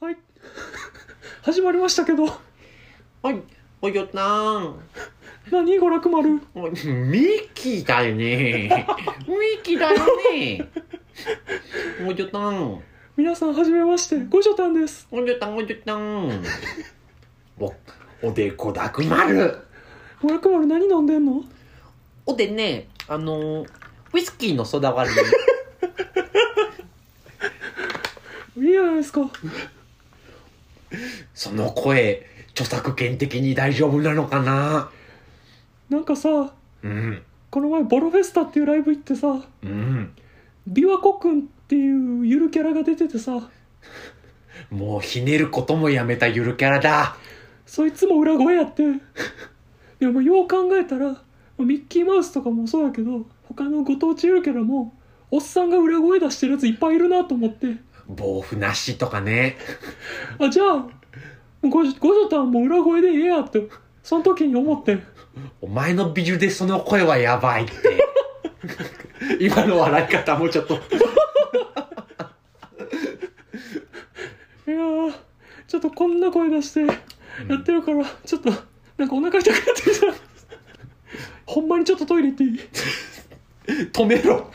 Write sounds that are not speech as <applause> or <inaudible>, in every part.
はい始まりましたけどはい、およたん。何娯楽丸？おミッキーだよね。ミッキーだよね。およたん。皆さんはじめましてごじょたんですおよたん、およたん。お、おでこだくまる。娯楽丸何飲んでんの？おでね、あの、ウイスキーのソダ割り。<laughs> いいじゃないですかその声、著作権的に大丈夫なのかな？なんかさうん。この前ボロフェスタっていうライブ行ってさうん。琵琶湖くんっていうゆるキャラが出ててさもうひねることもやめたゆるキャラだ。そいつも裏声やってでもよう考えたらミッキーマウスとかもそうやけど他のご当地ゆるキャラもおっさんが裏声出してるやついっぱいいるなと思って防腐なしとかね。<laughs> あじゃあもうごじごじょたんも裏声でええやってその時に思ってお前の美女でその声はやばいって。<laughs> 今の笑い方もちょっと。<laughs> いやーちょっとこんな声出してやってるから、ちょっとなんかお腹痛くなってきたほんまにちょっとトイレ行っていい？止めろ。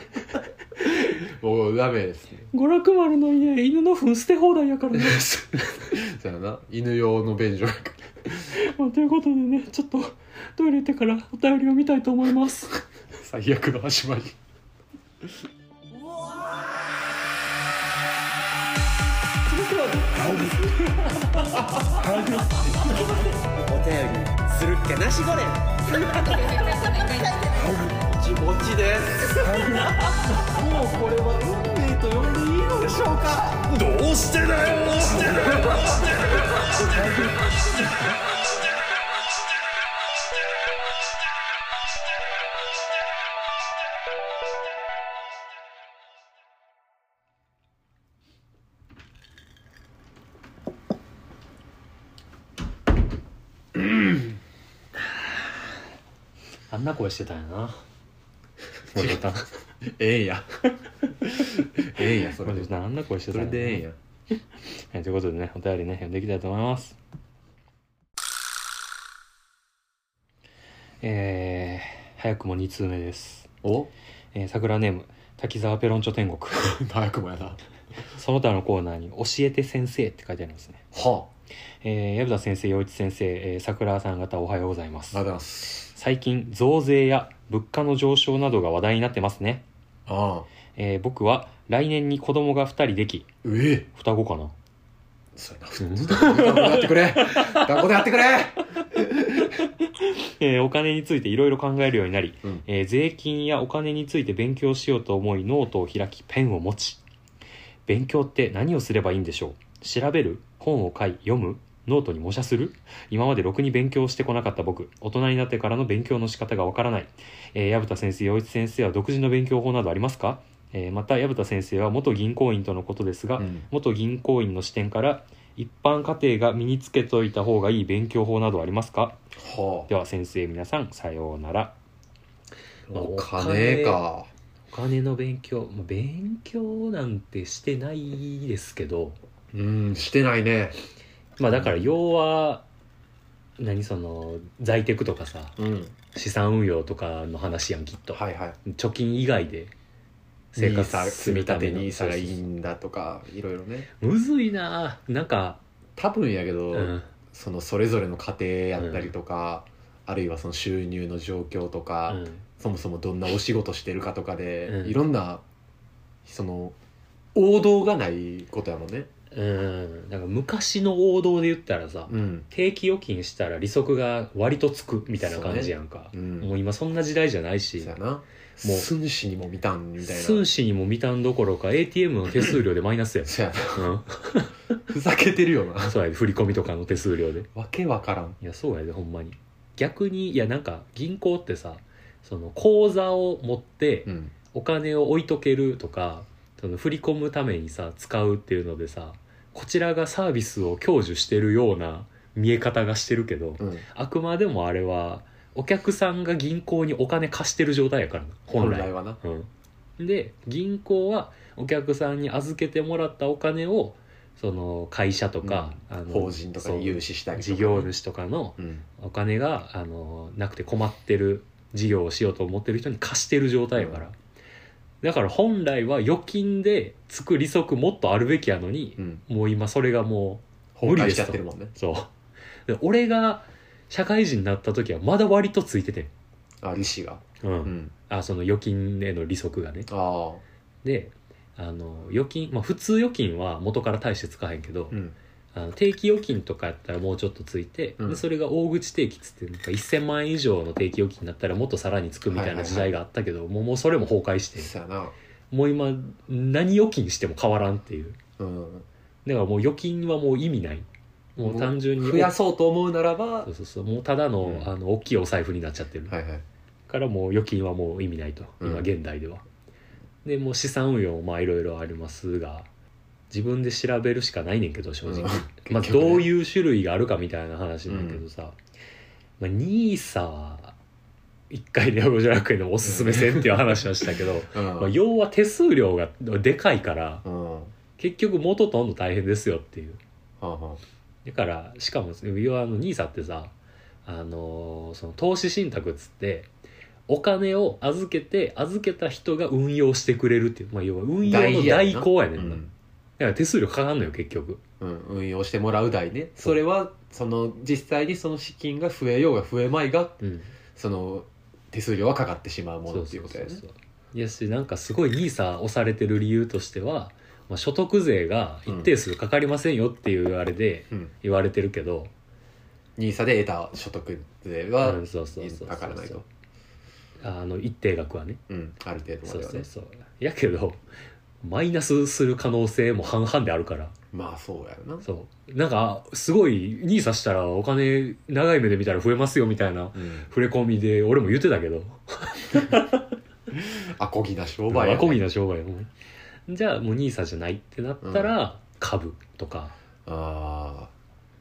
もうダメですね。娯楽丸の家犬の糞捨て放題やからね、<laughs> そうやな。犬用の便所やか <laughs> まあ、ということでねちょっとトイレ行ってからお便りを見たいと思いますら。<laughs> 最悪の始まり。お便りするっけなしごれん。気持ちです。もうこれは運命と呼んでいいのでしょうか。どうしてだよ。どうしてだよ。どうしてだよ。あんな声してたんやなごじょたんええんや。ええんや、それでごじょ。たんあんな声してそたんやなれでええんや。はい、ということでねお便りね読んでいきたいと思いますえー、早くも2通目です、お？えー、桜ネーム滝沢ペロンチョ天国 <laughs> 早くもやな。はその他のコーナーに「教えて先生」って書いてありますねあ。えー、薮田先生陽一先生、えー、桜さん方おはようございますます。最近増税や物価の上昇などが話題になってますね、ああ。えー、僕は来年に子供が2人できええ。双子かなそうやな。学校でやってくれ。学校でやってくれ。<laughs> えーお金についていろいろ考えるようになり、うんえー税金やお金について勉強しようと思いノートを開きペンを持ち勉強って何をすればいいんでしょう？調べる？本を買い読む？ノートに模写する？今までろくに勉強してこなかった僕。大人になってからの勉強の仕方がわからない、えー矢蓋先生陽一先生は独自の勉強法などありますか、えーまた矢蓋先生は元銀行員とのことですが、うん。元銀行員の視点から一般家庭が身につけといた方がいい勉強法などありますか？はでは先生皆さんさようなら。あ。お金か。お金の勉強まあ勉強なんてしてないですけどうん、してないね。まあだから要は何その在テクとかさうん。資産運用とかの話やんきっと、はいはい。貯金以外で生活積み立てるためのにしたらいいんだとか、いろいろね。うむずいななんか多分やけど、うんそのそれぞれの家庭やったりとか、あるいはその収入の状況とか、うんそもそもどんなお仕事してるかとかで、うんいろんなその王道がないことやもんね。うんなんか昔の王道で言ったらさ、うん。定期預金したら利息が割とつくみたいな感じやんか、うん。もう今そんな時代じゃないしそうやな。もう寸志にも見たんみたいな。寸志にも見たんどころか ATM の手数料でマイナスやん、そうやな。うん、<laughs> ふざけてるよな。そうやで振り込みとかの手数料でわけわからん。いやそうやでほんまに逆にいやなんか銀行ってさその口座を持ってうん。お金を置いとけるとかその振り込むためにさ使うっていうのでさこちらがサービスを享受してるような見え方がしてるけど、うん。あくまでもあれはお客さんが銀行にお金貸してる状態やからな本来。本来はな。うん、で銀行はお客さんに預けてもらったお金をその会社とか、あの法人とかに融資したりとかね。事業主とかのうん。お金があのなくて困ってる事業をしようと思ってる人に貸してる状態やから、だから本来は預金でつく利息もっとあるべきやのにう、ん。もう今それがもう無理崩壊しですとちゃってるもんね。そう。で俺が社会人になった時はまだ割とついててあ利子が。うん、うん。あその預金への利息がね。ああであの預金、まあ、普通預金は元から大してつかへんけど、うんあの定期預金とかやったらもうちょっとついて、うん。でそれが大口定期っつってなんか1000万円以上の定期預金だったらもっとさらにつくみたいな時代があったけど、もうもうそれも崩壊してそやな。もう今何預金しても変わらんっていう。うん。だからもう預金はもう意味ない。もう単純に増やそうと思うならばそうそうそう。もうただの,、うん。あの大きいお財布になっちゃってる、はいはい。からもう預金はもう意味ないと。今うん。現代では、でもう資産運用もまあいろいろありますが自分で調べるしかないねんけど正直、うん。<laughs> まあ結局ね。どういう種類があるかみたいな話なんだけどさ、まあ、NISA は一回ネオ五条楽園でもおすすめせんっていう話はしたけど、うん。まあ、要は手数料がでかいからうん。は結局元取るの大変ですよっていう。あはだからしかも要はあの NISA ってさあのーその投資信託っつってお金を預けて預けた人が運用してくれるっていう、まあ、要は運用の代行やねんな、だから手数料かかんのよ結局。うん、運用してもらう代ね。それはその実際にその資金が増えようが増えまいがうん。その手数料はかかってしまうものっていうことやね。そうそうそういやしなんかすごい NISA 押されてる理由としては、まあ、所得税が一定数かかりませんよっていうあれでうん。言われてるけど、NISA で得た所得税はうんそうそうそうそうかからないと。あの一定額はね。うんある程度まそうではね。そうそう。やけどマイナスする可能性も半々であるから。まあそうやろな。そう。なんかすごい NISA したらお金長い目で見たら増えますよみたいなうん。触れ込みで俺も言ってたけど。<laughs> アコギな商売やアコギな商売やもんじゃあもう NISA じゃないってなったら、株とか。あ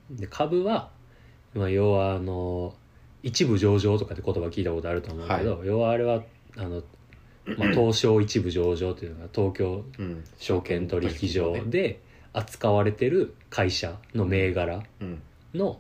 で株は、まあ、要はあの一部上場とかって言葉聞いたことあると思うけど、要はあれはあの、まあ、東証一部上場っていうのが東京あうん。証券取引所ねで扱われてる会社の銘柄うん。の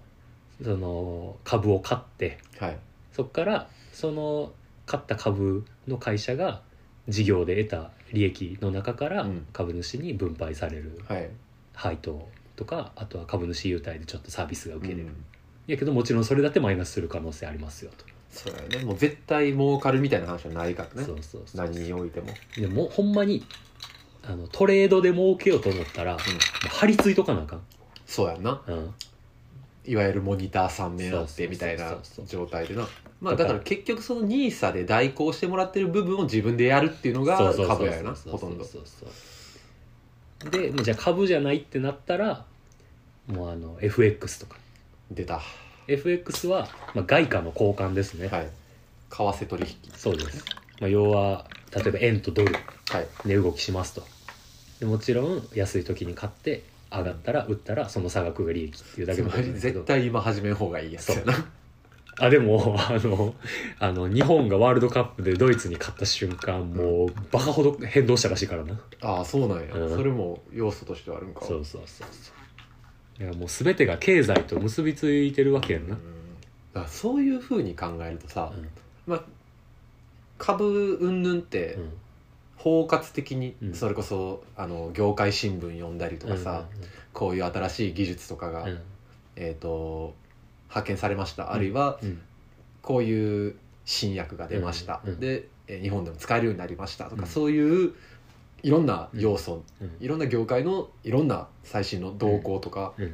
その株を買ってはい。そこからその買った株の会社が事業で得た利益の中からうん。株主に分配されるはい。配当とかあとは株主優待でちょっとサービスが受けれる、うん。やけどもちろんそれだってマイナスする可能性ありますよと、そうやね。もう絶対儲かるみたいな話はないからね。そうそうそう何においても。でもほんまにあのトレードで儲けようと思ったら、もう張り付いとかなあかん、そうやんな。うん、いわゆるモニター3面あっそうそうそうてみたいなそうそう状態でな。まあだから結局その NISA で代行してもらってる部分を自分でやるっていうのがそうそうそう株やよなそうほとんど。そうそうでもうじゃあ株じゃないってなったらもうあの FX とか。出た。は FX は、まあ、外貨の交換ですね、い。為替取引。そうです、まあ、要は例えば円とドル。はい。値動きしますと。でもちろん安い時に買って上がったら売ったらその差額が利益っていうだけつまりのことなんだけど。絶対今始めん方がいいやつやな。あでもあのあの日本がワールドカップでドイツに勝った瞬間もうバカほど変動したらしいからな。ああそうなんや、うん。それも要素としてはあるんか。そうそうそうそういやもう全てが経済と結びついてるわけやんな、うん。だからそういうふうに考えるとさ、うん。まあ株云々ってうん。包括的にうん。それこそあの業界新聞読んだりとかさ、こういう新しい技術とかが、うん。うんえー、と発見されました、あるいはうん。こういう新薬が出ました、うんうん。で、えー日本でも使えるようになりましたとか、うん。そういういろんな要素、うん。いろんな業界のいろんな最新の動向とかうん。っ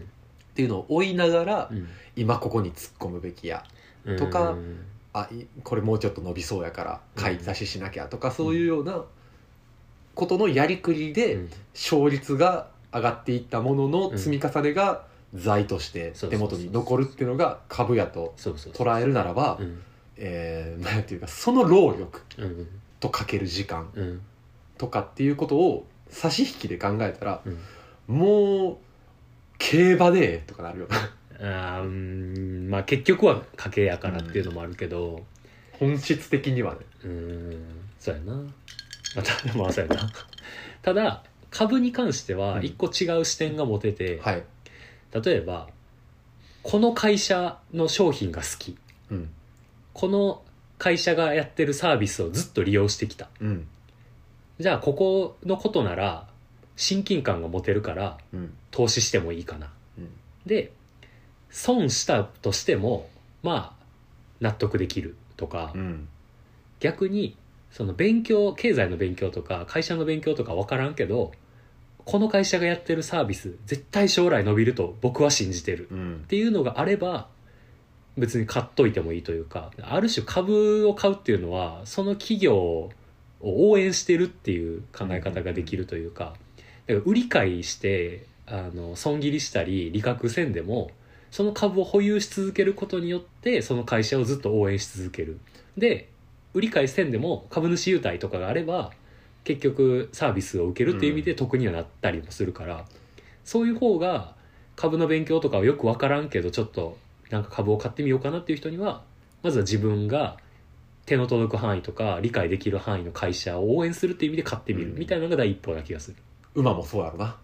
ていうのを追いながら、うん。今ここに突っ込むべきやうん。とかうんあいこれもうちょっと伸びそうやから買い出ししなきゃとか、そういうようなことのやりくりで、うん。勝率が上がっていったものの積み重ねが財として手元に残るっていうのが株やと捉えるならば、うん。えーなんていうかその労力うん。とかける時間うんとかっていうことを差し引きで考えたらうん。もう競馬でとかなるよ。なあーうんまあ結局は家計やからっていうのもあるけど。本質的にはね。うんそうやな。まあたまあそうやな。<laughs> ただ株に関してうん。は一個違う視点が持てて、はい。例えばこの会社の商品が好き。うん。この会社がやってるサービスをずっと利用してきた。うんじゃあここのことなら親近感が持てるからうん。投資してもいいかな。うん。で損したとしてもまあ納得できるとか、うん。逆にその勉強経済の勉強とか会社の勉強とか分からんけどこの会社がやってるサービス絶対将来伸びると僕は信じてるうん。っていうのがあれば別に買っといてもいいというかある種株を買うっていうのはその企業を応援してるっていう考え方ができるというかだから売り買いしてあの損切りしたり利確せんでもその株を保有し続けることによってその会社をずっと応援し続ける。で売り買いせんでも株主優待とかがあれば結局サービスを受けるっていう意味で得にはなったりもするから、そういう方が株の勉強とかはよく分からんけどちょっとなんか株を買ってみようかなっていう人にはまずは自分が手の届く範囲とか理解できる範囲の会社を応援するっていう意味で買ってみるうん。みたいなのが第一歩な気がする。馬もそうやろな。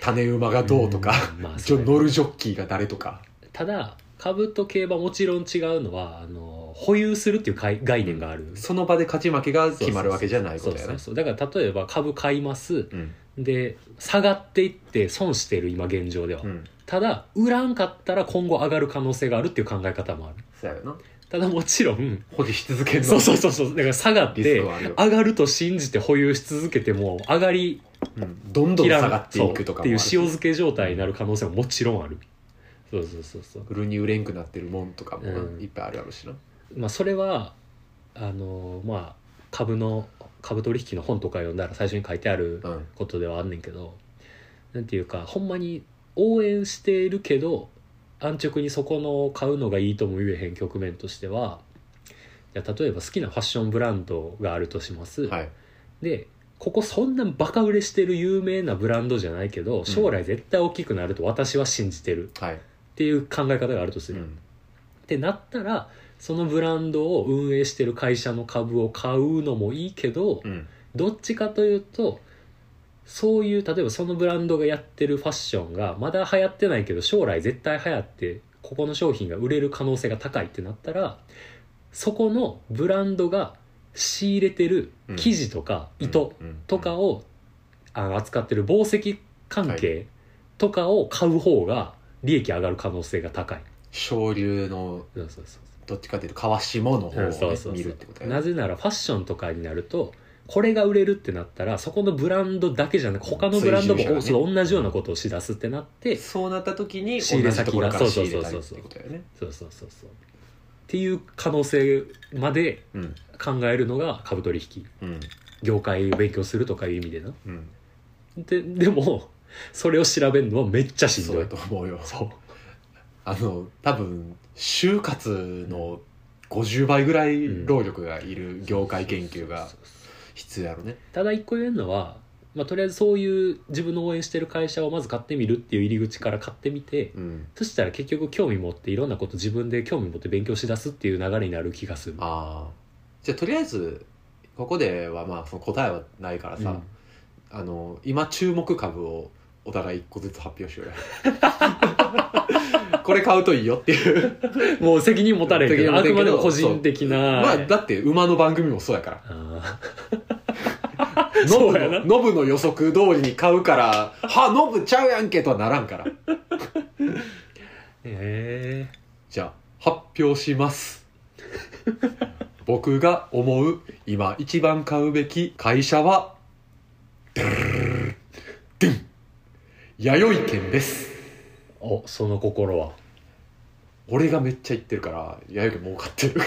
種馬がどうとか、うんまあジョ乗るジョッキーが誰とか。ただ株と競馬もちろん違うのはあの保有するっていう概概念がある、その場で勝ち負けが決まるわけじゃないことやねそうそうそう。だから例えば株買います。うん。で下がっていって損してる今現状では、うん。ただ売らんかったら今後上がる可能性があるっていう考え方もある。そうやよなただもちろん保持し続けるの。そうそうそうそう。だから下がっリスてクはあるよ上がると信じて保有し続けても上がりうん。どんどん下がっていくとかそうっていう塩漬け状態になる可能性ももちろんある。そうそうそうそう。売るに売れんくなってるもんとかもなうん。いっぱいあるやろうしな。まあそれはあのまあ株の株取引の本とか読んだら最初に書いてあるうん。ことではあんねんけどなんていうかほんまに応援しているけど安直にそこの買うのがいいとも言えへん局面としてはじゃあ例えば好きなファッションブランドがあるとします、はい。でここそんなバカ売れしてる有名なブランドじゃないけど将来絶対大きくなると私は信じてる。はい。っていう考え方があるとする、うん。ってなったらそのブランドを運営してる会社の株を買うのもいいけど、うん。どっちかというとそういう例えばそのブランドがやってるファッションがまだ流行ってないけど将来絶対流行ってここの商品が売れる可能性が高いってなったらそこのブランドが仕入れてる生地とか糸うんとかを扱ってる紡績関係とかを買う方が利益上がる可能性が高い。昇流のどっちかっていうと川下の方を見るってことなぜならファッションとかになるとこれが売れるってなったらそこのブランドだけじゃなく他のブランドもね。そう同じようなことをしだすってなってそうなった時に仕入れ先が同じところから仕入れたりってことやね。そうそうそうそう。っていう可能性までうん。考えるのが株取引。うん。業界を勉強するとかいう意味でなうん。ででもそれを調べるのはめっちゃしんそうやどいと思うよ。そう。あの多分就活の50倍ぐらい労力がいる業界研究が必要やろね。ただ一個言えるのは、まあ、とりあえずそういう自分の応援してる会社をまず買ってみるっていう入り口から買ってみてうん。そしたら結局興味持っていろんなこと自分で興味持って勉強しだすっていう流れになる気がする。ああじゃあとりあえずここではまあその答えはないからさ、うん。あの今注目株をお互い一個ずつ発表しようよ <laughs> これ買うといいよっていう。もう責任持たれへんけど。あくまでも個人的なまあだって馬の番組もそうやから。<laughs> あノブのノブの予測通りに買うから「<laughs> はノブちゃうやんけ」とはならんから。<laughs> ーえ。じゃあ発表します。僕が思う今一番買うべき会社はドゥルルルルルドゥン弥生県ですー、おその心は。俺がめっちゃ言ってるから弥生県儲かってる。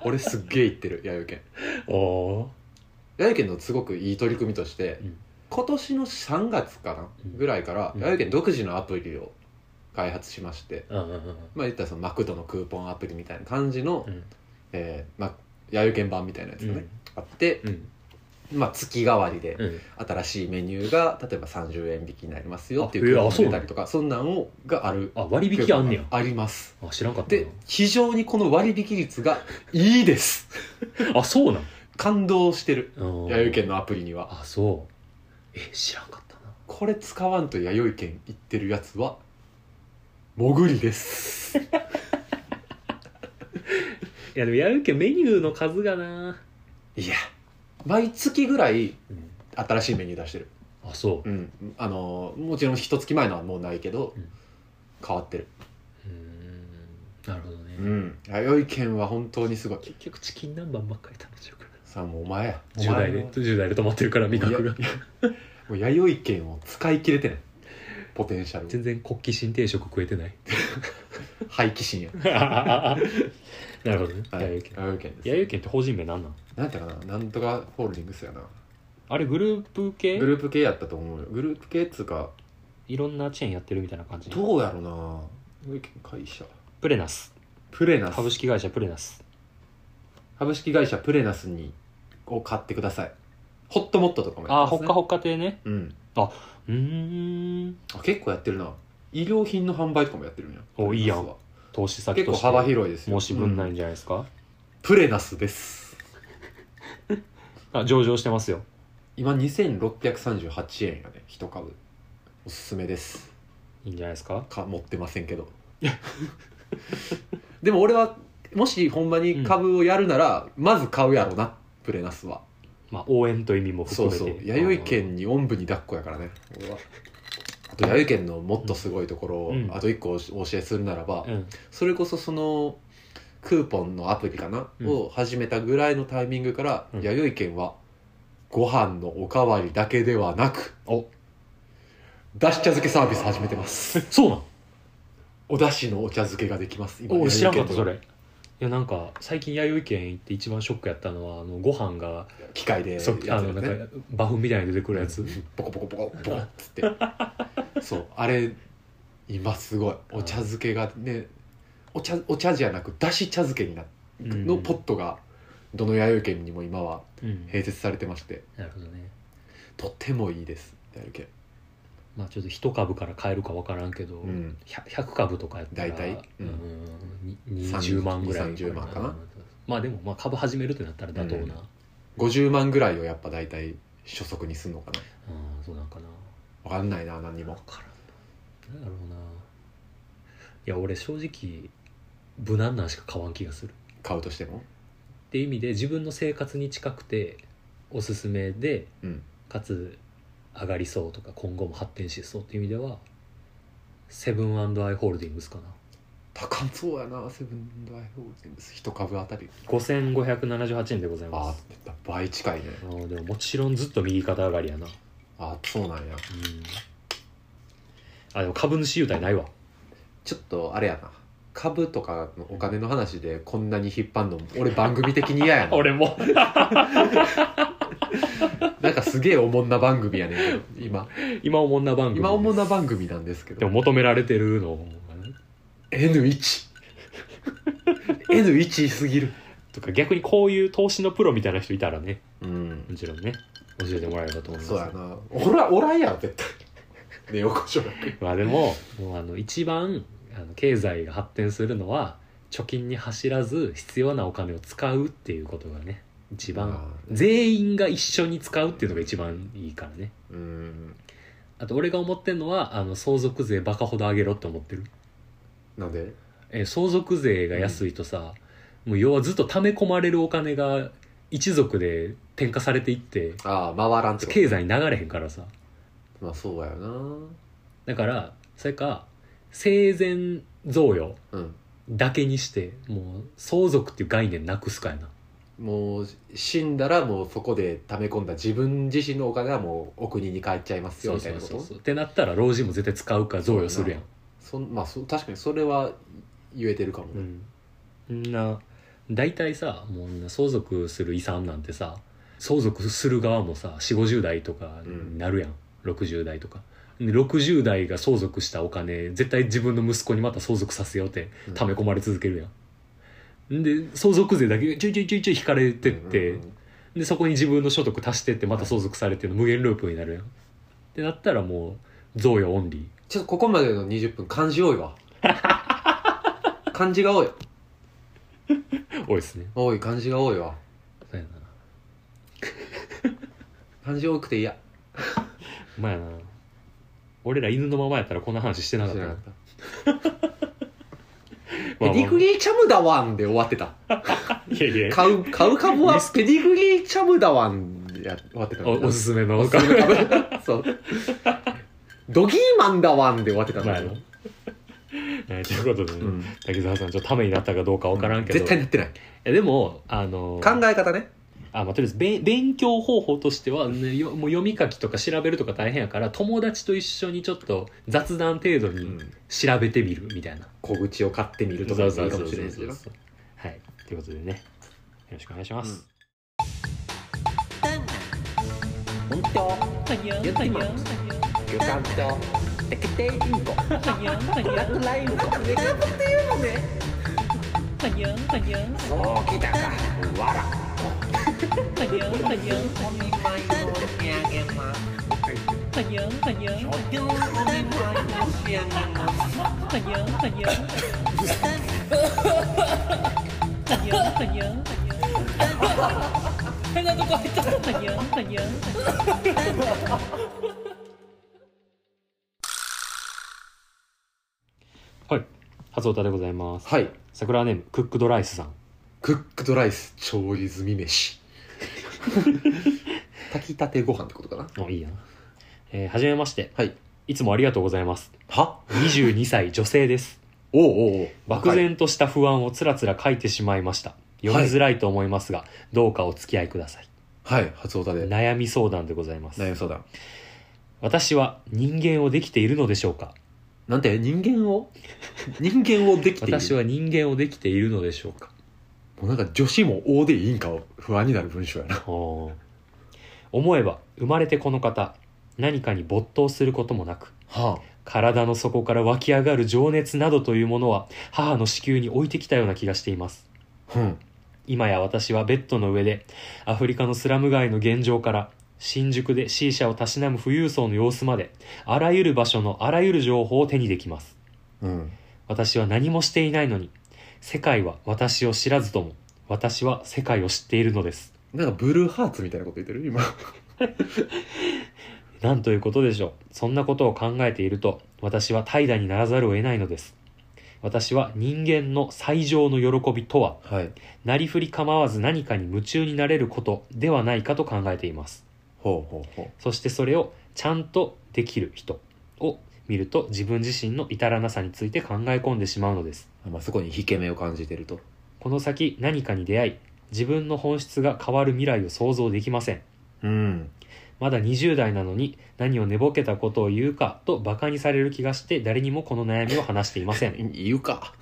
<laughs> 俺すっげえ言ってる弥生県おお弥生県のすごくいい取り組みとして、うん。今年の3月かな、うん。ぐらいからうん。弥生県独自のアプリを開発しまして、ーうんうんうん。まあ言ったらそのマクドのクーポンアプリみたいな感じの、うん。えーまあ、弥生県版みたいなやつがね、あって、うんまあ、月替わりでうん。新しいメニューが例えば30円引きになりますよっていあえーあう出たりとかそんなんをがあるあ割引あんねや。あります。あ知らんかったな。で非常にこの割引率がいいです。<laughs> あそうなん？感動してる。うん弥生県のアプリには。あそう。え知らんかったな。これ使わんと弥生県行ってるやつは潜りです。<laughs> いやでも弥生県メニューの数がな。いや毎月ぐらいうん。新しいメニュー出してる。あそう。うん。あのもちろん一月前のはもうないけど、うん。変わってる。うーん。なるほどね、うん。弥生県は本当にすごい。結局チキン南蛮ばっかり食べちゃうから。さあもうお前や。お10前代で10代で止まってるから味覚が。もう弥生県を使い切れてない。ポテンシャル全然国旗新定食食えてない。<laughs> 廃棄心や <laughs> なるほどね。はい。弥生県。弥生県です。弥生県って法人名なんなん？なんやったかな。なんとかホールディングスやな。あれグループ系？グループ系やったと思うよ。グループ系っつうかいろんなチェーンやってるみたいな感じどうやろな。会社。プレナス。プレナス。株式会社プレナス。株式会社プレナスにを買ってください。ホットモットとかもやってますね。ああほっかほっか亭ね。うん。うーん。あ結構やってるな。衣料品の販売とかもやってるんや。おいいやん投資先結構として幅広いですよ。申し分ないうんんじゃないですか、プレナスです。<laughs> あ上場してますよ。今2638円やね一株。おすすめです。いいんじゃないですか？か持ってませんけど。<laughs> でも俺はもしほんまに株をやるなら、まず買うやろなプレナスは。まあ応援という意味もそう含めて。そう弥生県におんぶに抱っこやからね。俺はあと弥生県のもっとすごいところを、うん。あと一個お教えするならば、うん。それこそそのクーポンのアプリかな、うん。を始めたぐらいのタイミングから、うん。弥生県はご飯のおかわりだけではなくお。だし茶漬けサービス始めてます。そうなんお出汁のお茶漬けができます今お俺知らんかったそれ。いやなんか最近弥生県行って一番ショックやったのはあのご飯がの機械であのなんかバフみたいに出てくるやつ、ポコポコポコポコっつってそうあれ今すごい。お茶漬けがねお茶お茶じゃなくだし茶漬けになうん。のポットがどの弥生県にも今はうん。併設されてまして。なるほどね。とってもいいです。弥生県まあちょっと一株から買えるか分からんけど、うん。100 100株とかやったら大体？ううんんに20万ぐらい30万かな？まあでもまあ株始めるってなったら妥当な、うん。50万ぐらいをやっぱ大体初速にすんのかな。うんそうなんかな分かんないな何にも。分からんななんだろうな。いや俺正直無難なんしか買わん気がする。買うとしても？っていう意味で自分の生活に近くておすすめでうん。かつ上がりそうとか今後も発展しそうっていう意味ではセブンアイ・ホールディングスかな。高そうやなセブンアイ・ホールディングス。一株あたり。5578円でございああます倍近いね。あーでももちろんずっと右肩上がりやな。うんあそうなんや。あでも株主優待ないわ。ちょっとあれやな。株とかのお金の話でこんなに引っ張んの俺番組的に嫌やな。<laughs> 俺も。<laughs> なんかすげえおもんな番組やねんけど今。今おもんな番組。今おもんな組番組なんですけど。でも求められてるの。N1 N1 すぎる。とか逆にこういう投資のプロみたいな人いたらね。うん。もちろんね教えてもらえればと思います。そうやなおらおらんやろ絶対。ネオ五条楽まあでももうあの一番あの経済が発展するのは貯金に走らず必要なお金を使うっていうことがね一番全員が一緒に使うっていうのが一番いいからね。うん。あと俺が思ってんのはあの相続税バカほど上げろって思ってる。なんで？え相続税が安いとさ、もう要はずっと溜め込まれるお金が一族で転嫁されていってああ回らんってこと経済に流れへんからさ。まあそうやよな。だからそれか生前贈与うん。だけにしてもう相続っていう概念なくすかやな。もう死んだらもうそこで溜め込んだ自分自身のお金はもうお国に帰っちゃいますよみたいなこと？そうってなったら老人も絶対使うから贈与するやん。そんまあそ確かにそれは言えてるかもね、うん。みんな大体さもう相続する遺産なんてさ相続する側もさ4 5 0代とかになるやん、60代とか。で60代が相続したお金絶対自分の息子にまた相続させようってうん。溜め込まれ続けるやん、で相続税だけちょいちょいちょいちょい引かれてって、うんうんうん。でそこに自分の所得足してってまた相続されての無限ループになるやん。ってなったらもう贈与オンリー。ちょっとここまでの20分漢字多いわ。<laughs> 漢字が多い <laughs> 多いですね。多い漢字が多いわ。そうやな。漢字多くて嫌。うまいな。俺ら犬のままやったらこんな話してなかったかったまあまあペディグリーチャムダワンで終わってた。<laughs> いやいや。買う買う株はペディグリーチャムダワンでや終わってたおおすすめの。おすすめ株。<laughs> そう。ドギーマンダワンで終わってたんまあだけど、えーということでね、うん。滝沢さんちょっとためになったかどうかわからんけど、絶対なってない。えでもあの考え方ね。あ、まあ、とりあえずべん勉強方法としては、ね、よもう読み書きとか調べるとか大変やから友達と一緒にちょっと雑談程度に調べてみるみたいな、小口を買ってみるとかいいかもしれないですけどはい。ということでね。よろしくお願いします、本当。言ってます旅館とテケテイリンゴブラックラインゴメカブっていうのねそうきたかわらお見舞い申し上げますお見舞い申し上げますはい初オタでございます。はい。桜ネームクックドライスさん。クックドライス調理済み飯。<laughs> 炊きたてご飯ってことかな？おいいや。なえー、はじめまして。はい。いつもありがとうございます。は？22歳女性です。おうおうおう。漠然とした不安をつらつら書いてしまいました。読みづらいと思いますが、どうかお付き合いください。はい初オタで。悩み相談でございます。悩み相談。私は人間をできているのでしょうか？なんて人間を？人間をできている。私は人間をできているのでしょうか。もうなんか女子も O でいいんか不安になる文章やな。思えば生まれてこの方何かに没頭することもなくは体の底から湧き上がる情熱などというものは母の子宮に置いてきたような気がしています。あうん。今や私はベッドの上でアフリカのスラム街の現状から新宿で C 社をたしなむ富裕層の様子まであらゆる場所のあらゆる情報を手にできます。うん。私は何もしていないのに世界は私を知らずとも私は世界を知っているのです。なんかブルーハーツみたいなこと言ってる？今。<laughs> なんということでしょう。そんなことを考えていると私は怠惰にならざるを得ないのです。私は人間の最上の喜びとははい。なりふり構わず何かに夢中になれることではないかと考えていますほうほうほそしてそれをちゃんとできる人を見ると自分自身の至らなさについて考え込んでしまうのです。う、まあ、そこに引け目を感じてると。この先何かに出会い自分の本質が変わる未来を想像できません。うん。まだ20代なのに何を寝ぼけたことを言うかと馬鹿にされる気がして誰にもこの悩みを話していません。<laughs> 言うか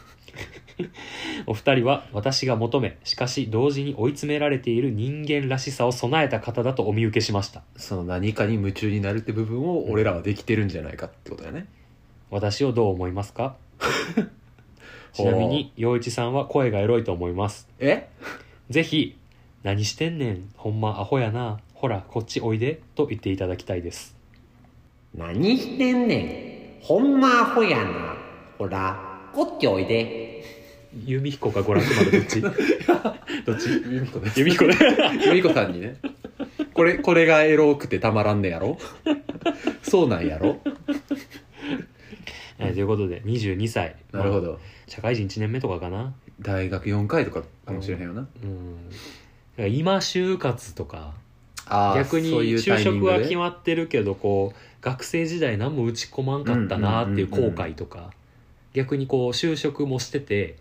<laughs> お二人は私が求めしかし同時に追い詰められている人間らしさを備えた方だとお見受けしました。その何かに夢中になるって部分を俺らはできてるんじゃないかってことだね。私をどう思いますか？<laughs> ちなみに陽一さんは声がエロいと思います。え？ぜひ「何してんねんほんまアホやな。ほらこっちおいで」と言っていただきたいです。何してんねん。ほんまアホやな。ほら、こっちおいで。弓彦か娯楽までどっち？<laughs> どっち？由美子です。弓彦ね。由美子さんにね。これこれがエロくてたまらんねやろ？そうなんやろ？はいということで22歳まあなるほど。社会人1年目とかかな。大学4回とかかもしれへんよな、うん。だから今就活とか。あー逆にそういうタ就職イミングで？は決まってるけどこう学生時代何も打ち込まんかったなっていう後悔とか逆にこう就職もしてて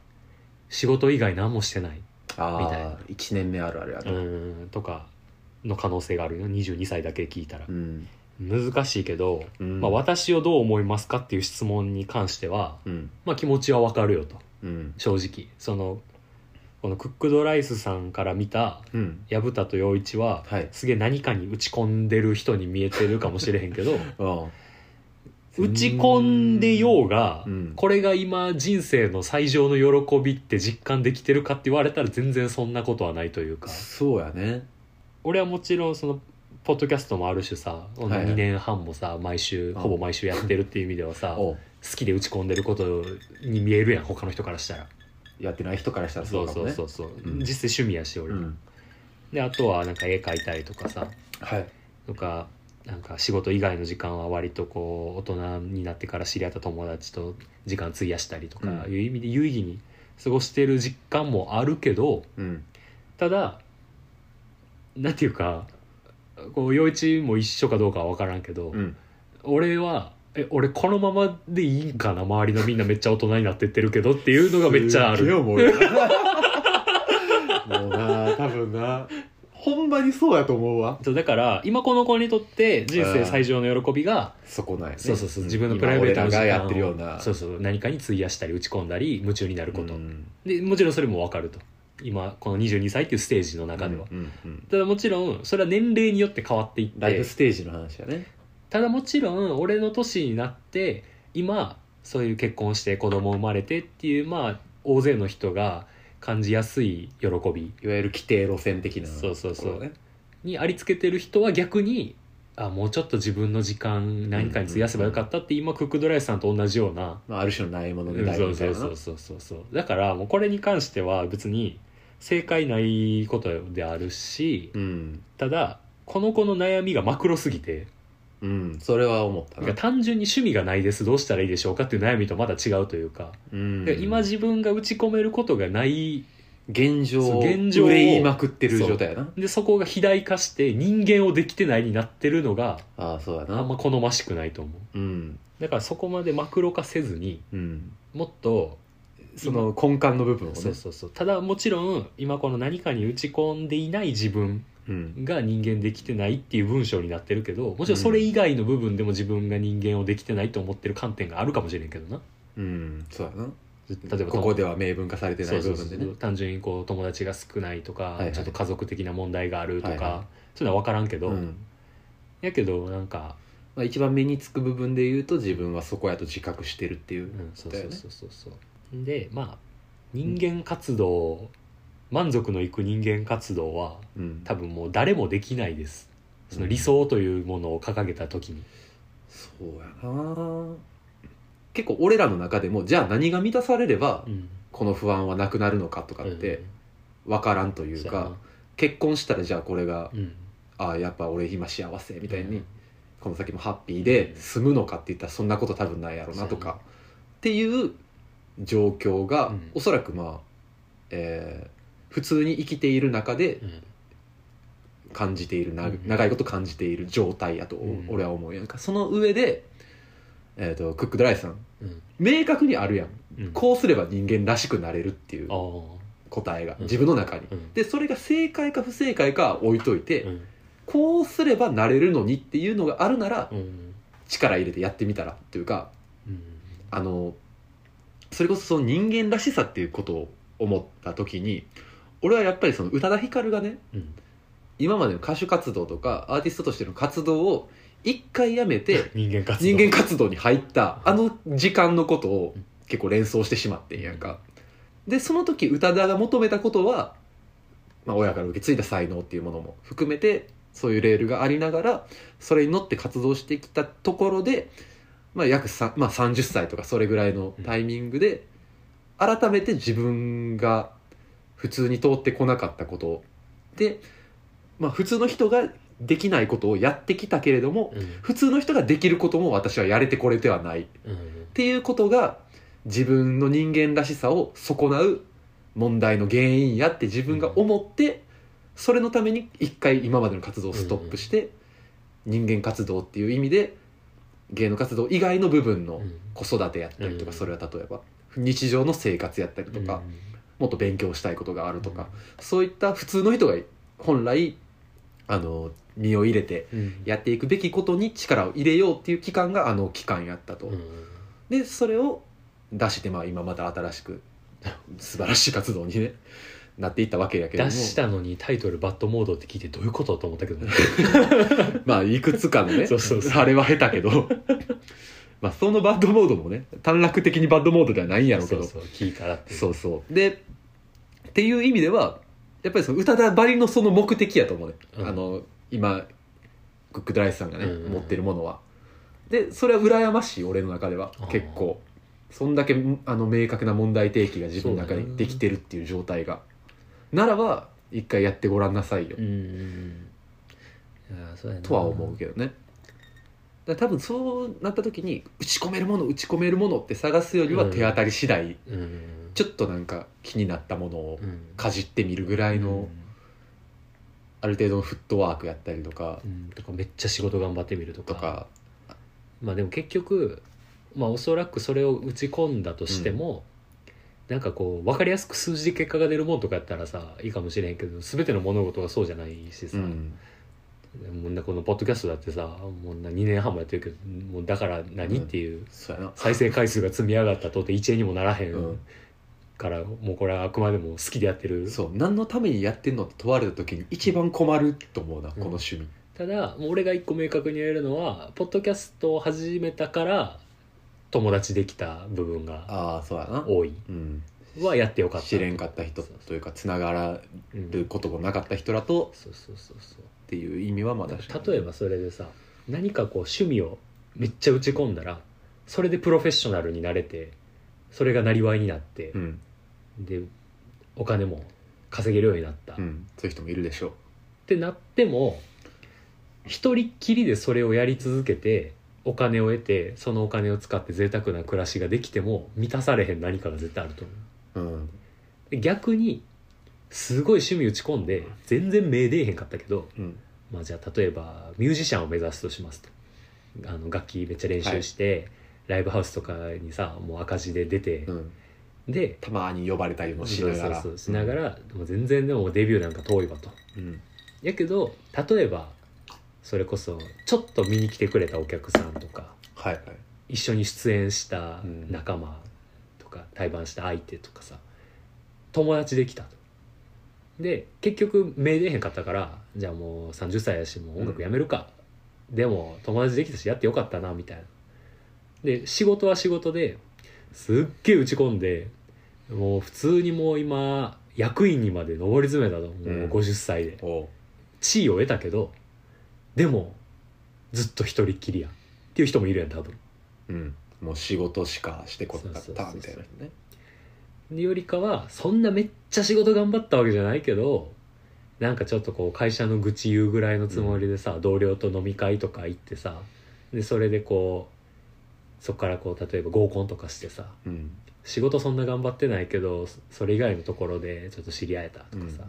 仕事以外何もしてない。あみたいな。あ1年目あるあるやうなんとかの可能性があるよ。22歳だけ聞いたら。うん。難しいけど、うん。まあ、私をどう思いますかっていう質問に関しては、うん。まあ、気持ちはわかるよと。うん。正直。そのこのクックドライスさんから見たうん。薮田と陽一は、はい。すげえ何かに打ち込んでる人に見えてるかもしれへんけどあ <laughs> 打ち込んでようが、うん。これが今人生の最上の喜びって実感できてるかって言われたら全然そんなことはないというか。そうやね。俺はもちろんそのポッドキャストもある種さ、このはい。はい2年半もさ毎週ほぼ毎週やってるっていう意味ではさ好おう。きで打ち込んでることに見えるやん他の人からしたら。やってない人からしたらそうそうそうかもねそうそう、うん。実際趣味やし俺も、うん。であとはなんか絵描いたりとかさ。はい。とかなんか仕事以外の時間は割とこう大人になってから知り合った友達と時間費やしたりとかうん。いう意味で有意義に過ごしてる実感もあるけどうん。ただなんていうかこう陽一も一緒かどうかは分からんけど、うん。俺はえ俺このままでいいんかな？周りのみんなめっちゃ大人になってってるけどっていうのがめっちゃある。もうな多分なほんまにそうやと思うわ。そうだから今この子にとって人生最上の喜びがそこなんやね。そうそうそう自分のプライベートの時間今俺らがやってるような。そうそう何かに費やしたり打ち込んだり夢中になること、うん。でもちろんそれも分かると。今この22歳っていうステージの中では、うんうんただもちろんそれは年齢によって変わっていっライてフステージの話やね。ただもちろん俺の年になって今そういう結婚して子供生まれてっていうまあ大勢の人が感じやすい喜び。いわゆる規定路線的なそうそうそう。ところね。にありつけてる人は逆にあもうちょっと自分の時間何かに費やせばよかったって今クックドライスさんと同じようなまあ、ある種のないものでうんそうないみたいな。そうそうそうそうそう。だからもうこれに関しては別に正解ないことであるしうん。ただこの子の悩みがマクロすぎてうん。それは思ったな。単純に趣味がないですどうしたらいいでしょうかっていう悩みとまだ違うというか、うん。で今自分が打ち込めることがない現状現状を憂いまくってる状態やな。でそこが肥大化して人間をできてないになってるのがああそうやあんなま好ましくないと思う。うん。だからそこまでマクロ化せずにうん。もっとその根幹の部分をね。そうそうそう。ただもちろん今この何かに打ち込んでいない自分うんが人間できてないっていう文章になってるけどもちろんそれ以外の部分でも自分が人間をできてないと思ってる観点があるかもしれんけどな。うん。そうやな。例えばここでは明文化されてないう部分でね。単純にこう。友達が少ないとか、はいはい。ちょっと家族的な問題があるとか、はいはそういうのは分からんけど、うん。やけどなんか、まあ、一番目につく部分で言うと自分はそこやと自覚してるっていううん、そうだよね。そうそうそうそう。でまあ人間活動、満足のいく人間活動はうん。多分もう誰もできないです。その理想というものを掲げた時に、そうやな。結構俺らの中でもじゃあ何が満たされればうん。この不安はなくなるのかとかって分からんというか、結婚したらじゃあこれがうん。うんああやっぱ俺今幸せみたいに、うん。この先もハッピーで済むのかって言ったらそんなこと多分ないやろなとそうやな。かっていう状況が、うん。おそらくまあ、えー普通に生きている中でうん。感じているな、うん。長いこと感じている状態やとうん。俺は思うやん。かその上で、えー、とクックドライさんうん。明確にあるやん。うん。こうすれば人間らしくなれるっていう答えがうん。自分の中に、うん。でそれが正解か不正解かは置いといて、うん。こうすればなれるのにっていうのがあるならうん。力入れてやってみたらっていうかうん。あのそれこそその人間らしさっていうことを思った時に俺はやっぱりその宇多田ヒカルがねうん。今までの歌手活動とかアーティストとしての活動を一回やめて <laughs> 人間活動。人間活動に入ったあの時間のことを結構連想してしまってん。やんか。でその時宇多田が求めたことは、まあ、親から受け継いだ才能っていうものも含めてそういうレールがありながらそれに乗って活動してきたところで、まあ、約さ、まあ、30歳とかそれぐらいのタイミングで改めて自分が普通に通ってこなかったこと。で、まあ、普通の人ができないことをやってきたけれどもうん。普通の人ができることも私はやれてこれてはない。っうん。ていうことが自分の人間らしさを損なう問題の原因やって自分が思ってそれのために一回今までの活動をストップして人間活動っていう意味で芸能活動以外の部分のうん。子育てやったりとうん。かそれは例えば日常の生活やったりとかうんもっと勉強したいことがあるとかそういった普通の人が本来あの身を入れてうん。やっていくべきことに力を入れようっていう期間があの期間やったと、うん。でそれを出してまあ今また新しく素晴らしい活動に、ね、なっていったわけやけども。出したのにタイトル「バッドモード」って聞いてどういうことと思ったけどね。<laughs> まあいくつかのね <laughs> そうそうそう。あれは下手けどまあそのバッドモードもね短絡的にバッドモードではないんやろうけど。そうそう聞いたらってそうそう。でっていう意味ではやっぱりその宇多田ばりのその目的やと思うね、うん。あの今クックドライスさんがね、うん持ってるものは。でそれは羨ましい俺の中では。結構。そんだけあの明確な問題提起が自分の中にできてるっていう状態が。ならば一回やってごらんなさいよ。うんうやな。とは思うけどねだ多分そうなった時に打ち込めるもの打ち込めるものって探すよりはうん。手当たり次第、うん。ちょっとなんか気になったものをうん。かじってみるぐらいの、ある程度のフットワークやったりとか、うん。とかめっちゃ仕事頑張ってみるとか。とか。まあでも結局まあおそらくそれを打ち込んだとしても、なんかこう分かりやすく数字で結果が出るもんとかやったらさいいかもしれんけど全ての物事がそうじゃないしさ、うんもうなこのポッドキャストだってさもうな2年半もやってるけどもうだから何、うん。っていう再生回数が積み上がったとて1円にもならへん、うん。からもうこれはあくまでも好きでやってる。そう。何のためにやってんのって問われた時に一番困ると思うな、この趣味。ただ俺が一個明確に言えるのはポッドキャストを始めたから友達できた部分が多い。うん。はやってよかった知れんかった人というかつながることもなかった人らとそうそうそうそうっていう意味はまだ例えばそれでさ何かこう趣味をめっちゃ打ち込んだらそれでプロフェッショナルになれてそれがなりわいになってう、ん。でお金も稼げるようになった、っうん。そういう人もいるでしょう。てなっても一人っきりでそれをやり続けてお金を得てそのお金を使って贅沢な暮らしができても満たされへん何かが絶対あると思う。うん。で逆にすごい趣味打ち込んで全然目出えへんかったけどうん。まあ、じゃあ例えばミュージシャンを目指すとしますと。あの楽器めっちゃ練習して、ライブハウスとかにさもう赤字で出て、うん。でたまに呼ばれたりもしながら。そうそうそうしながら、もう全然でもデビューなんか遠いわと。うん。やけど例えばそれこそちょっと見に来てくれたお客さんとかはいはい。一緒に出演したうん仲間とか、対バンした相手とかさ友達できたとで結局目出えへんかったからじゃあもう30歳やしもう音楽やめるか、でも友達できたしやってよかったなみたいな。で仕事は仕事ですっげえ打ち込んでもう普通にもう今役員にまで上り詰めたと。もううん。50歳で、地位を得たけどでもずっと一人っきりや。っていう人もいるやん多分。うん。もう仕事しかしてこなかったみたいな人ね。でよりかはそんなめっちゃ仕事頑張ったわけじゃないけどなんかちょっとこう会社の愚痴言うぐらいのつもりでさ、同僚と飲み会とか行ってさでそれでこうそこからこう例えば合コンとかしてさうん。仕事そんな頑張ってないけどそれ以外のところでちょっと知り合えたとうんかさ、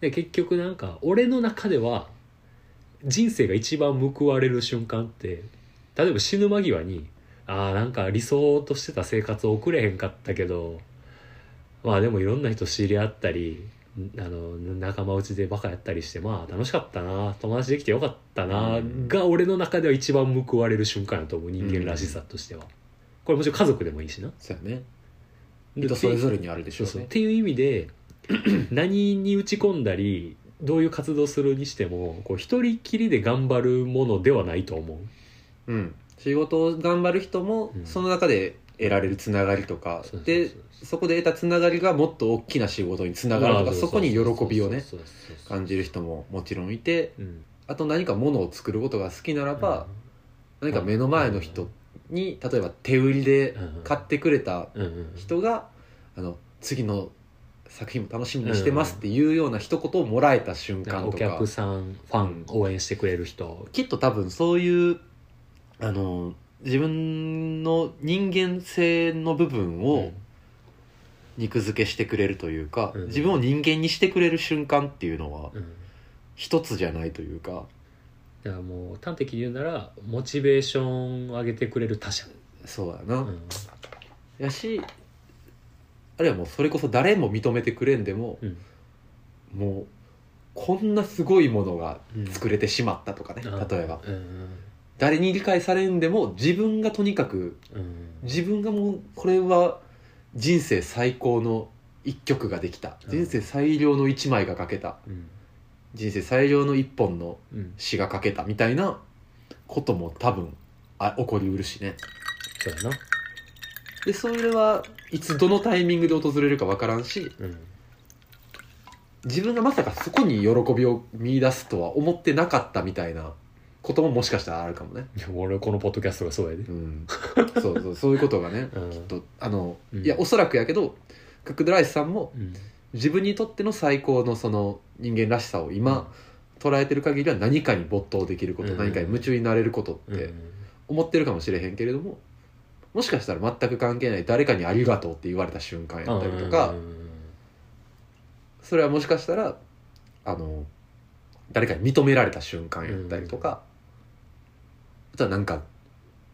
で結局なんか俺の中では人生が一番報われる瞬間って例えば死ぬ間際にああなんか理想としてた生活を送れへんかったけどまあでもいろんな人知り合ったりんあの仲間内でバカやったりしてまあ楽しかったな友達できてよかったな、うん。が俺の中では一番報われる瞬間やと思う人間らしさとしては、これもちろん家族でもいいしな。そうやね。で人それぞれにあるでしょうね。そうっていう意味で <clears throat> 何に打ち込んだりどういう活動するにしてもこう一人きりで頑張るものではないと思う。うん。仕事を頑張る人もうん。その中で得られるつながりとか。でそこで得たつながりがもっと大きな仕事につながるとか。そこに喜びをね感じる人ももちろんいて。うん。あと何か物を作ることが好きならば何か目の前の人に例えば手売りで買ってくれたうんうん人があの次の作品も楽しみにしてますっていうような一言をもらえた瞬間とか。お客さんファン応援してくれる人。きっと多分そういうあの自分の人間性の部分を肉付けしてくれるというか、うん。自分を人間にしてくれる瞬間っていうのは一つじゃないというか。だからもう端的に言うならモチベーションを上げてくれる他者、そうやな、うん。やしあるいはもうそれこそ誰も認めてくれんでも、うん。もうこんなすごいものが作れてしまったとかね、あ例えば。うん誰に理解されんでも自分がとにかくうん。自分がもうこれは人生最高の一曲ができた。うん。人生最良の一枚が書けた。うん。人生最良の一本のうん。詩が書けた。みたいなことも多分あ起こりうるしね。そうやな。でそれはいつどのタイミングで訪れるか分からんしうん。自分がまさかそこに喜びを見出すとは思ってなかったみたいなことももしかしたらあるかもね。いや俺このポッドキャストがそうやで。うん。そうそうそういうことがねうん。きっとあの、うん。いやおそらくやけどクックドライスさんもうん。自分にとっての最高のその人間らしさを今、捉えてる限りは何かに没頭できること、うん。何かに夢中になれることってうん。思ってるかもしれへんけれどももしかしたら全く関係ない誰かに「ありがとう」って言われた瞬間やったりとか、うん。それはもしかしたらあの誰かに認められた瞬間やったりとか、あとはなんか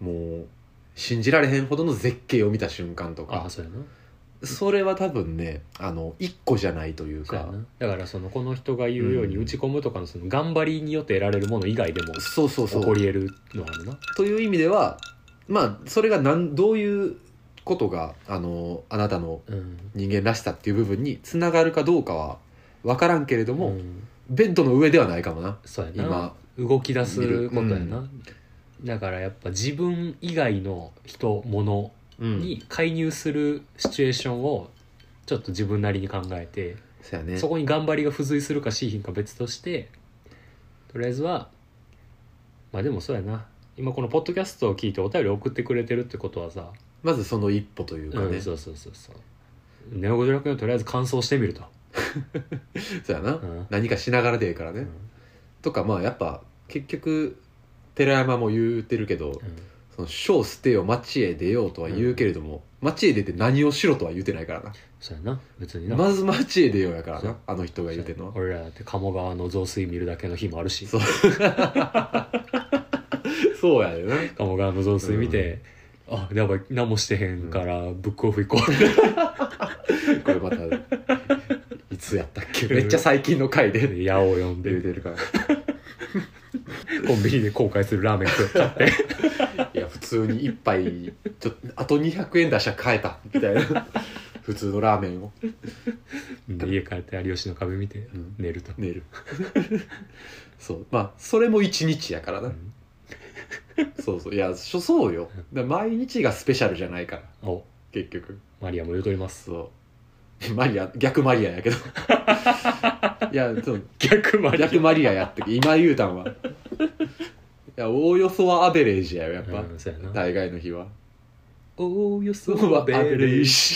もう信じられへんほどの絶景を見た瞬間とか。ああそうやな。それは多分ねあの一個じゃないといううやなだからそのこの人が言うようにうん打ち込むとかのその頑張りによって得られるもの以外でもそうそうそう。起こり得るのはあるな。という意味ではまあそれがなんどういうことがあのあなたのうん。人間らしさっていう部分につながるかどうかは分からんけれども、うん。ベッドの上ではないかもな。そうやな。今動き出すことやな、うだからやっぱ自分以外の人物うん。に介入するシチュエーションをちょっと自分なりに考えて、そうやね。そこに頑張りが付随するかしいひんか別としてとりあえずはまあでもそうやな。今このポッドキャストを聞いてお便り送ってくれてるってことはさ、まずその一歩というかね、うん、そうそうそうそう。ネオ五条楽園をとりあえず完走してみると、<laughs> そうやな、うん。何かしながらでいいからね、うん。とかまあやっぱ結局寺山も言うてるけどその書を捨てよ街へ出ようとは言うけれども、街へ出て何をしろとは言うてないからな。そうやな別にな、まず街へ出ようやからなあの人が言うてんのは。俺らだって鴨川の増水見るだけの日もあるし。そう。<laughs> そうやよね鴨川の増水見て、あやばい何もしてへんからブックオフ行こう、<laughs> これまたいつやったっけ？<laughs> めっちゃ最近の回で。で矢を呼んで。言うてるからコンビニで後悔するラーメン食って買って。いや普通に一杯ちょっとあと200円出しゃ買えた。みたいな。普通のラーメンを。で家帰って有吉の壁見てん。寝ると、寝る。そう。まあそれも一日やからな、うん。そうそう。いやそそうよだから毎日がスペシャルじゃないから。お。結局。マリアも言うとります。そう <laughs> マリア逆マリアやけど。<laughs> いやそう。逆マリア。逆マリアやって今言うたんは。いやおおよそはアベレージやよやっぱ、うんそうやな。大概の日は。おおよそははベレージ。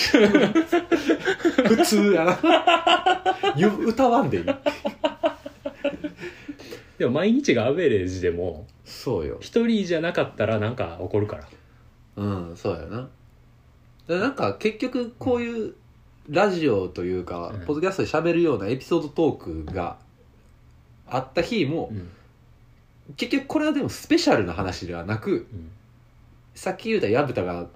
普通やな。ゆ歌わんでいい。でも毎日がアベレージでもそうよ。一人じゃなかったらなんか起こるから。うんそうやな。だからなんか結局こういうラジオというか、うん。ポッドキャストで喋るようなエピソードトークがあった日も、うん。結局これはでもスペシャルな話ではなくうん。さっき言うた薮田が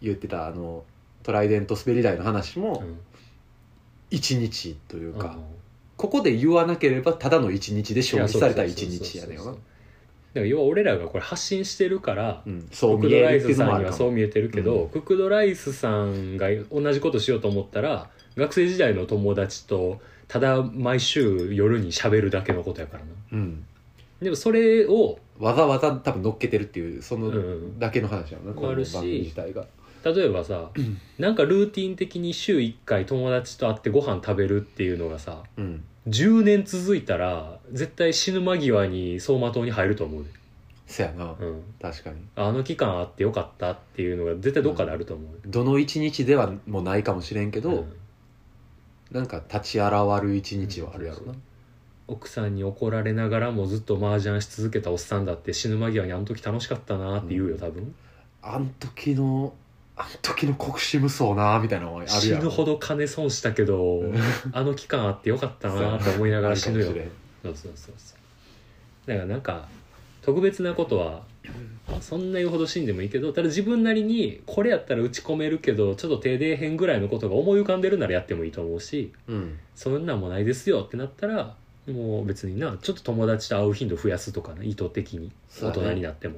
言ってたあのトライデント滑り台の話もうん。一日というか、うん。ここで言わなければただの一日で消費された一日やねんよなだから要は俺らがこれ発信してるからうん。クックドライスさんにはそう見えてるけど、うん。クックドライスさんが同じことしようと思ったら学生時代の友達とただ毎週夜に喋るだけのことやからな。うん。でもそれをわざわざ多分乗っけてるっていうそのうん。だけの話やな、この番自体が。例えばさなんかルーティン的に週1回友達と会ってご飯食べるっていうのがさうん10年続いたら絶対死ぬ間際に走馬灯に入ると思うで、そやな、うん、確かに。あの期間あってよかったっていうのが絶対どっかであると思う、どの一日ではもうないかもしれんけど、うん。なんか立ち現る一日はあるやろな、奥さんに怒られながらもずっと麻雀し続けたおっさんだって死ぬ間際にあの時楽しかったなって言うよ多分、あん時のあん時の国士無双なみたいなあるやろ。死ぬほど金損したけどあの期間あってよかったなと思いながら死ぬよ。そうそうそうそう。だからなんか特別なことはまあそんな言うほど死んでもいいけどただ自分なりにこれやったら打ち込めるけどちょっと手出えへんぐらいのことが思い浮かんでるならやってもいいと思うしうん。そんなんもないですよってなったらもう別になちょっと友達と会う頻度増やすとかね意図的に。大人になっても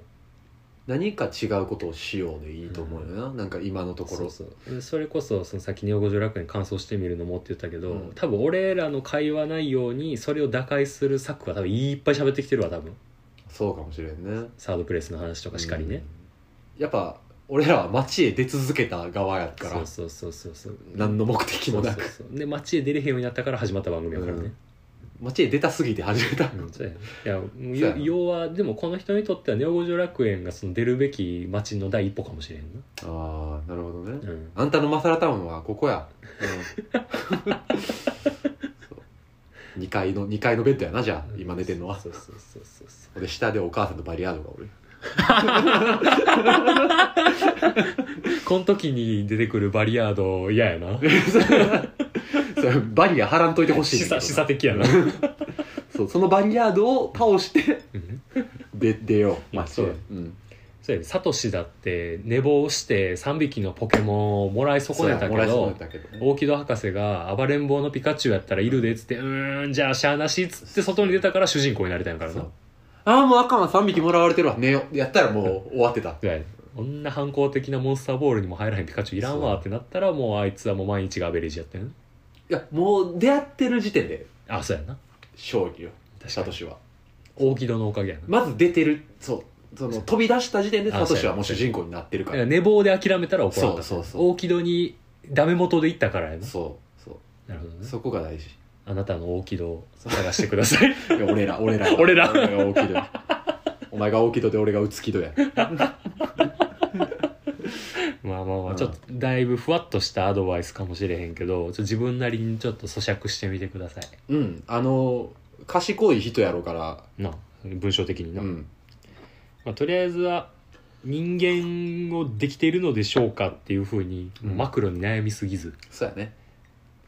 何か違うことをしようでいいと思うよな、なんか今のところ。そうそれこそそのさっき「ネオ五条楽園」感想してみるのもって言ったけど、うん。多分俺らの会話内容にそれを打開する策は多分いっぱい喋ってきてるわ多分。そうかもしれんね。サードプレイスの話とかしかりね、うん。やっぱ俺らは街へ出続けた側やからそうそうそうそうそう。何の目的もなく。そうそうそう。で街へ出れへんようになったから始まった番組やからね、街へ出たすぎて始めた、うん。そうやねいや要はでもこの人にとってはネオ五条楽園がその出るべき街の第一歩かもしれんああなるほどね、な、うん、あんたのマサラタウンはここや、<laughs> 2階の2階のベッドやなじゃあ今寝てんのは。そうそうそうそうそう。で下でお母さんとバリアードがおる。<laughs> この時に出てくるバリアード嫌やな <laughs> それバリア張らんといてほしいねんけどな。<laughs> 示唆示唆的やな。<laughs> そうそのバリアードを倒してうん。で出よう。まあそうや。う。ん。そうやねサトシだって寝坊して3匹のポケモンをもらい損ねたけそうやもらい損ねどたけどね。大木戸博士が暴れん坊のピカチュウやったらいるでっつってうーんじゃあしゃあなしっつって外に出たから主人公になりたいんやからな。そう。ああもうあかんわ3匹もらわれてるわ。寝よう。やったらもう終わってた。そうや。ねこんな反抗的なモンスターボールにも入らへんピカチュウいらんわってなったらもうあいつはもう毎日がアベレージやってんいやもう出会ってる時点で。あそうやな。勝利よ。確かに。サトシは。大木戸のおかげやな。まず出てる。そう。その飛び出した時点であサトシはもう主人公になってるかだからら寝坊で諦めたら怒らんかった。そうそうそう。大木戸にダメ元で行ったからやな。そうそう。なるほどね。そこが大事。あなたの大木戸を探してください。いや俺ら俺ら。俺ら。<laughs> 俺が大木戸やお前が大木戸で俺がうつき戸やまあまあまうん。あちょっとだいぶふわっとしたアドバイスかもしれへんけどちょっと自分なりにちょっと咀嚼してみてください。うん。あの賢い人やろうから。な文章的にな、うん。まあ、とりあえずは人間をできているのでしょうかっていうふうに、うん。マクロに悩みすぎず。そうやね。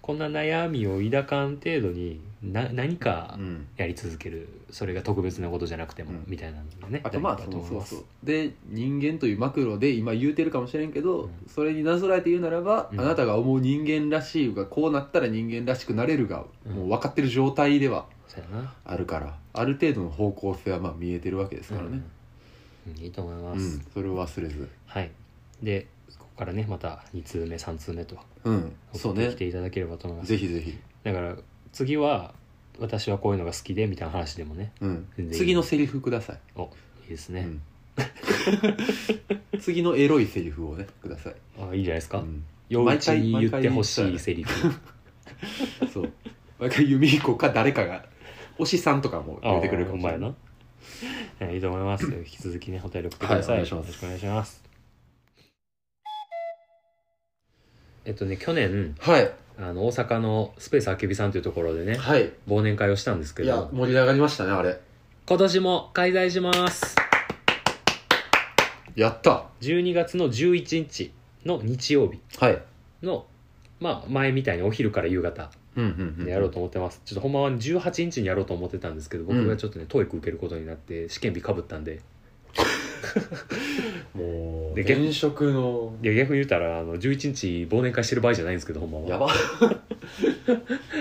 こんな悩みを抱かん程度にな何かうん。やり続けるそれが特別なことじゃなくても、うん。みたいなのがねあとまあ大そ事だと思います。のそうそう。で人間というマクロで今言うてるかもしれんけど、うん。それになぞらえて言うならば、うん。あなたが思う人間らしいがこうなったら人間らしくなれるが、うん。もう分かってる状態ではそうやな。あるからある程度の方向性はまあ見えてるわけですからね。うん。うんいいと思いまうん、す、それを忘れず。はい。でここからねまた2通目3通目と。うん。そうね。送ってきていいただければと思います、ぜひぜひ、だから次は私はこういうのが好きでみたいな話でもね。うん。全然いい。次のセリフください、おいいですね、うん。<laughs> 次のエロいセリフをねください、あいいじゃないですか、うん。に言ってほしいセリフ。そう。毎回由美彦か誰かが推しさんとかもあ出てくるかもしれなな。いいいと思います。引き続きねお便り送ってください、はいお願いします。よろしくお願いします。えっとね去年はいあの大阪のスペースあけびさんというところでねはい。忘年会をしたんですけいやど盛り上がりましたねあれ。今年も開催します。やった。12月の11日の日曜日はい。のまあ前みたいにお昼から夕方うんうんうん。でやろうと思ってます、ちょっとほんまは18日にやろうと思ってたんですけど僕がちょっとね、ト TOEIC 受けることになって試験日かぶったんでもう現職の。いや逆に言うたらあの11日忘年会してる場合じゃないんですけどほんまは。やば。<laughs>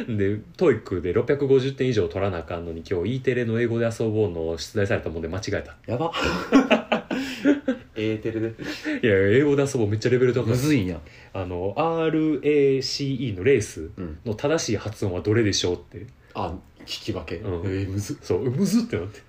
で TOEIC で650点以上取らなあかんのに今日 E テレの英語で遊ぼうの出題されたもんで間違えた。やば。<laughs> A テレで。いや英語で遊ぼうめっちゃレベル高い。むずいん。やあの RACE のレースうん。の正しい発音はどれでしょうって。あ聞き分け、うん。えーむず。そうむずってなって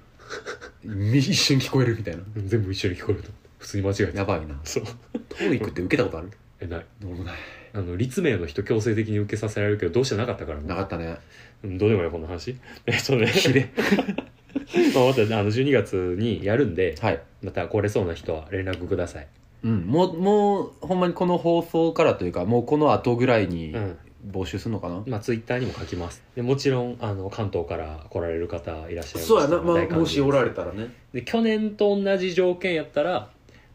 一瞬聞こえるみたいな。全部一緒に聞こえると。普通に間違えたやばいな。そう。TOEIC って受けたことある？えない。俺もない。あの立命の人強制的に受けさせられるけどどうしてなかったから。なかったね。うんどうでもいいこんな話。えっとねひれ <laughs> まあまたあの12月にやるんではい。また来れそうな人は連絡ください。うんもうもうほんまにこの放送からというかもうこの後ぐらいにうん募集するのかな、まあツイッターにも書きます。でもちろんあの関東から来られる方いらっしゃいます。そうやな、まあ、もしおられたらね。で去年と同じ条件やったら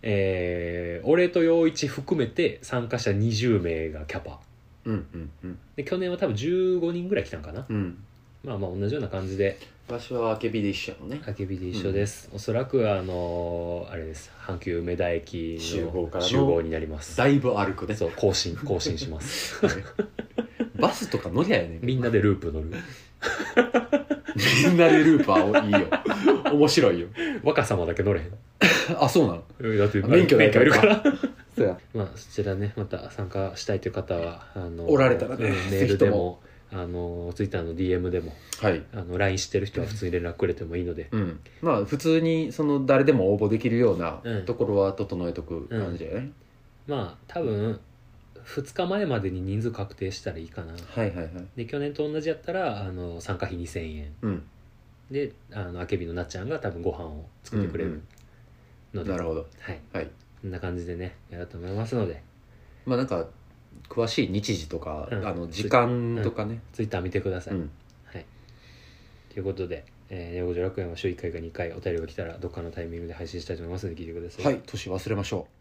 えー、俺と陽一含めて参加者20名がキャパ。うんうんうん。で去年は多分15人ぐらい来たんかな。うんまあまあ同じような感じで。場所はあけびで一緒やもんね。あけびで一緒です、おそらくあのあれです。阪急梅田駅集合からのの集合になります。だいぶ歩くねそう更新更新します。バスとか乗りゃやねんみんなでループ乗る。みんなでループはいいよ。面白いよ。若様だけ乗れへん。あそうなの？うんだって免許ないから。いるから。<laughs> そうや。まあそちらねまた参加したいという方はあのおられたらね。うんメールでもあのツイッターの DM でもはい。あの LINE してる人は普通に連絡くれてもいいので、うん。まあ普通にその誰でも応募できるようなうん。ところは整えとく感じだよね、まあ多分2日前までに人数確定したらいいかな。はいはいはい。で去年と同じやったらあの参加費2000円。うん。であのあけびのなっちゃんが多分ご飯を作ってくれるので、なるほど。はい。はい。こんな感じでねやろうと思いますので。まあなんか詳しい日時とか、うん。あの時間とかね、ツイッター見てください、うん。はい。ということで「えー、ネオ五条楽園」は週1回か2回お便りが来たらどっかのタイミングで配信したいと思いますので聞いてください。はい。年忘れましょう